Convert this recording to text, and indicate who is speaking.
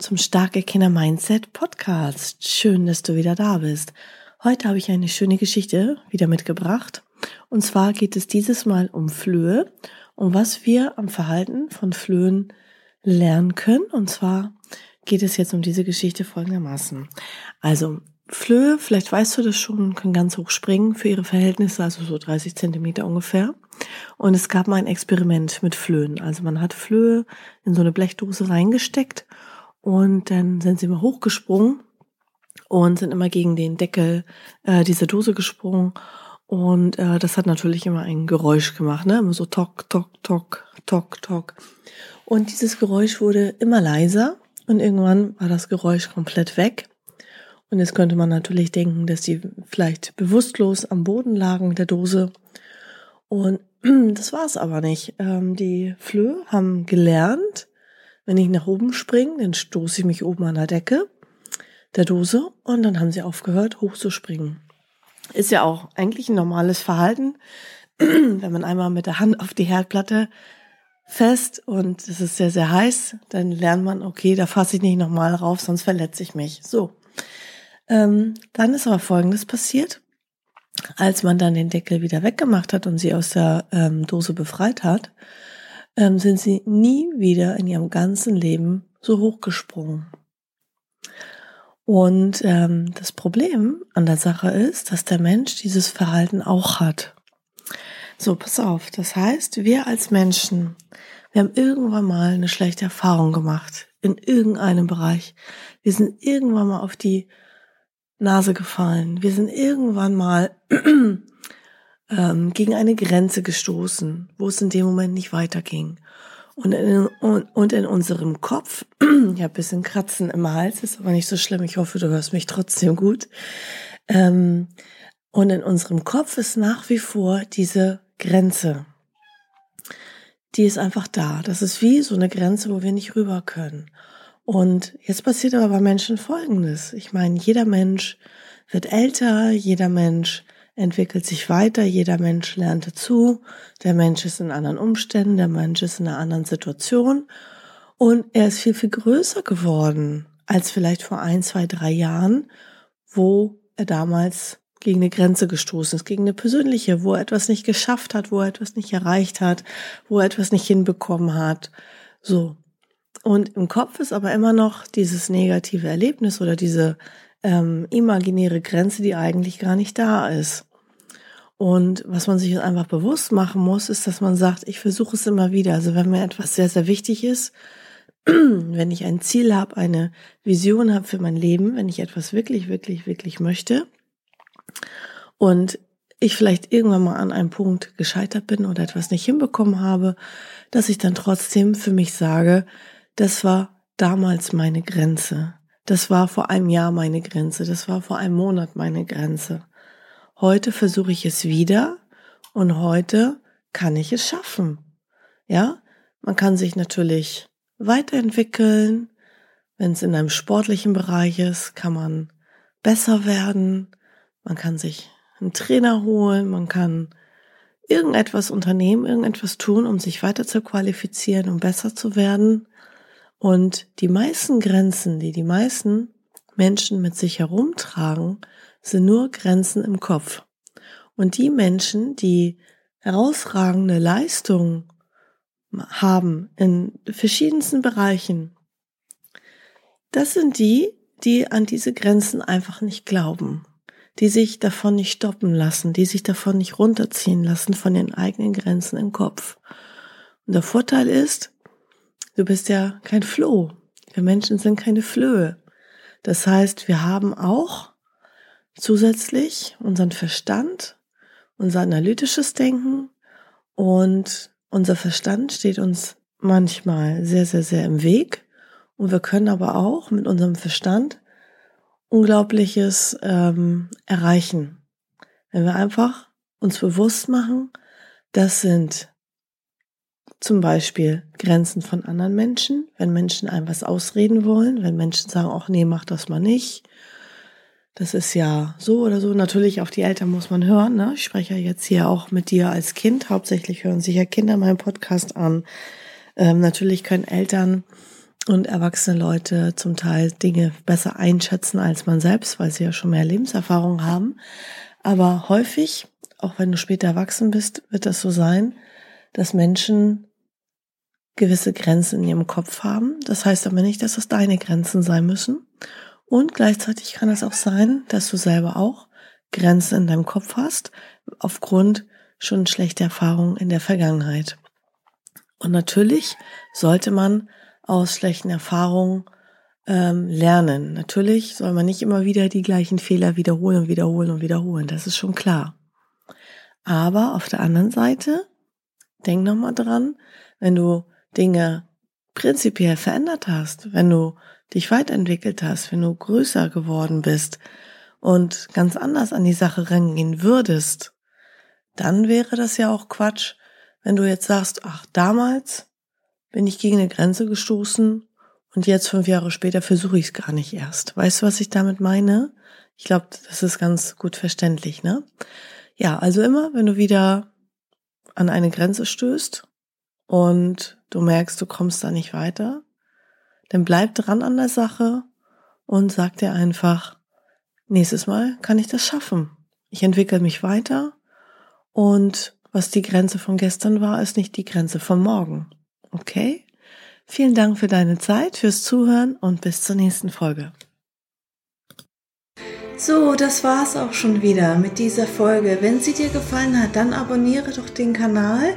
Speaker 1: zum Starke Kinder Mindset Podcast. Schön, dass du wieder da bist. Heute habe ich eine schöne Geschichte wieder mitgebracht. Und zwar geht es dieses Mal um Flöhe und was wir am Verhalten von Flöhen lernen können. Und zwar geht es jetzt um diese Geschichte folgendermaßen. Also Flöhe, vielleicht weißt du das schon, können ganz hoch springen für ihre Verhältnisse, also so 30 Zentimeter ungefähr. Und es gab mal ein Experiment mit Flöhen. Also man hat Flöhe in so eine Blechdose reingesteckt und dann sind sie immer hochgesprungen und sind immer gegen den Deckel äh, dieser Dose gesprungen. Und äh, das hat natürlich immer ein Geräusch gemacht, ne? Immer so tok, tok, tok, tok, tok. Und dieses Geräusch wurde immer leiser und irgendwann war das Geräusch komplett weg. Und jetzt könnte man natürlich denken, dass die vielleicht bewusstlos am Boden lagen der Dose. Und das war es aber nicht. Ähm, die Flöhe haben gelernt, wenn ich nach oben springe, dann stoße ich mich oben an der Decke der Dose und dann haben sie aufgehört, hochzuspringen. Ist ja auch eigentlich ein normales Verhalten, wenn man einmal mit der Hand auf die Herdplatte fest und es ist sehr, sehr heiß, dann lernt man, okay, da fasse ich nicht nochmal rauf, sonst verletze ich mich. So. Ähm, dann ist aber Folgendes passiert. Als man dann den Deckel wieder weggemacht hat und sie aus der ähm, Dose befreit hat, ähm, sind sie nie wieder in ihrem ganzen Leben so hochgesprungen. Und ähm, das Problem an der Sache ist, dass der Mensch dieses Verhalten auch hat. So, pass auf. Das heißt, wir als Menschen, wir haben irgendwann mal eine schlechte Erfahrung gemacht in irgendeinem Bereich. Wir sind irgendwann mal auf die Nase gefallen. Wir sind irgendwann mal ähm, gegen eine Grenze gestoßen, wo es in dem Moment nicht weiterging. Und in, und, in unserem Kopf, ja, bisschen Kratzen im Hals, ist aber nicht so schlimm. Ich hoffe, du hörst mich trotzdem gut. Ähm, und in unserem Kopf ist nach wie vor diese Grenze. Die ist einfach da. Das ist wie so eine Grenze, wo wir nicht rüber können. Und jetzt passiert aber bei Menschen Folgendes. Ich meine, jeder Mensch wird älter, jeder Mensch entwickelt sich weiter, jeder Mensch lernt dazu, der Mensch ist in anderen Umständen, der Mensch ist in einer anderen Situation und er ist viel, viel größer geworden als vielleicht vor ein, zwei, drei Jahren, wo er damals gegen eine Grenze gestoßen ist, gegen eine persönliche, wo er etwas nicht geschafft hat, wo er etwas nicht erreicht hat, wo er etwas nicht hinbekommen hat. So. Und im Kopf ist aber immer noch dieses negative Erlebnis oder diese ähm, imaginäre Grenze, die eigentlich gar nicht da ist. Und was man sich einfach bewusst machen muss, ist, dass man sagt, ich versuche es immer wieder. Also wenn mir etwas sehr, sehr wichtig ist, wenn ich ein Ziel habe, eine Vision habe für mein Leben, wenn ich etwas wirklich, wirklich, wirklich möchte und ich vielleicht irgendwann mal an einem Punkt gescheitert bin oder etwas nicht hinbekommen habe, dass ich dann trotzdem für mich sage, das war damals meine Grenze. Das war vor einem Jahr meine Grenze. Das war vor einem Monat meine Grenze. Heute versuche ich es wieder und heute kann ich es schaffen. Ja, man kann sich natürlich weiterentwickeln. Wenn es in einem sportlichen Bereich ist, kann man besser werden. Man kann sich einen Trainer holen. Man kann irgendetwas unternehmen, irgendetwas tun, um sich weiter zu qualifizieren, um besser zu werden. Und die meisten Grenzen, die die meisten Menschen mit sich herumtragen, sind nur Grenzen im Kopf. Und die Menschen, die herausragende Leistungen haben in verschiedensten Bereichen, das sind die, die an diese Grenzen einfach nicht glauben, die sich davon nicht stoppen lassen, die sich davon nicht runterziehen lassen von den eigenen Grenzen im Kopf. Und der Vorteil ist, Du bist ja kein Floh. Wir Menschen sind keine Flöhe. Das heißt, wir haben auch zusätzlich unseren Verstand, unser analytisches Denken und unser Verstand steht uns manchmal sehr, sehr, sehr im Weg Und wir können aber auch mit unserem Verstand Unglaubliches ähm, erreichen. Wenn wir einfach uns bewusst machen, das sind zum Beispiel Grenzen von anderen Menschen, wenn Menschen einem was ausreden wollen, wenn Menschen sagen, ach nee, mach das mal nicht. Das ist ja so oder so. Natürlich auf die Eltern muss man hören. Ne? Ich spreche ja jetzt hier auch mit dir als Kind. Hauptsächlich hören sich ja Kinder meinen Podcast an. Ähm, natürlich können Eltern und erwachsene Leute zum Teil Dinge besser einschätzen als man selbst, weil sie ja schon mehr Lebenserfahrung haben. Aber häufig, auch wenn du später erwachsen bist, wird das so sein, dass Menschen gewisse Grenzen in ihrem Kopf haben. Das heißt aber nicht, dass das deine Grenzen sein müssen. Und gleichzeitig kann es auch sein, dass du selber auch Grenzen in deinem Kopf hast, aufgrund schon schlechter Erfahrungen in der Vergangenheit. Und natürlich sollte man aus schlechten Erfahrungen ähm, lernen. Natürlich soll man nicht immer wieder die gleichen Fehler wiederholen und wiederholen und wiederholen. Das ist schon klar. Aber auf der anderen Seite, denk nochmal dran, wenn du Dinge prinzipiell verändert hast, wenn du dich weiterentwickelt hast, wenn du größer geworden bist und ganz anders an die Sache rangehen würdest, dann wäre das ja auch Quatsch, wenn du jetzt sagst, ach, damals bin ich gegen eine Grenze gestoßen und jetzt fünf Jahre später versuche ich es gar nicht erst. Weißt du, was ich damit meine? Ich glaube, das ist ganz gut verständlich, ne? Ja, also immer, wenn du wieder an eine Grenze stößt und du merkst, du kommst da nicht weiter, dann bleib dran an der Sache und sag dir einfach, nächstes Mal kann ich das schaffen. Ich entwickle mich weiter und was die Grenze von gestern war, ist nicht die Grenze von morgen. Okay? Vielen Dank für deine Zeit, fürs Zuhören und bis zur nächsten Folge.
Speaker 2: So, das war's auch schon wieder mit dieser Folge. Wenn sie dir gefallen hat, dann abonniere doch den Kanal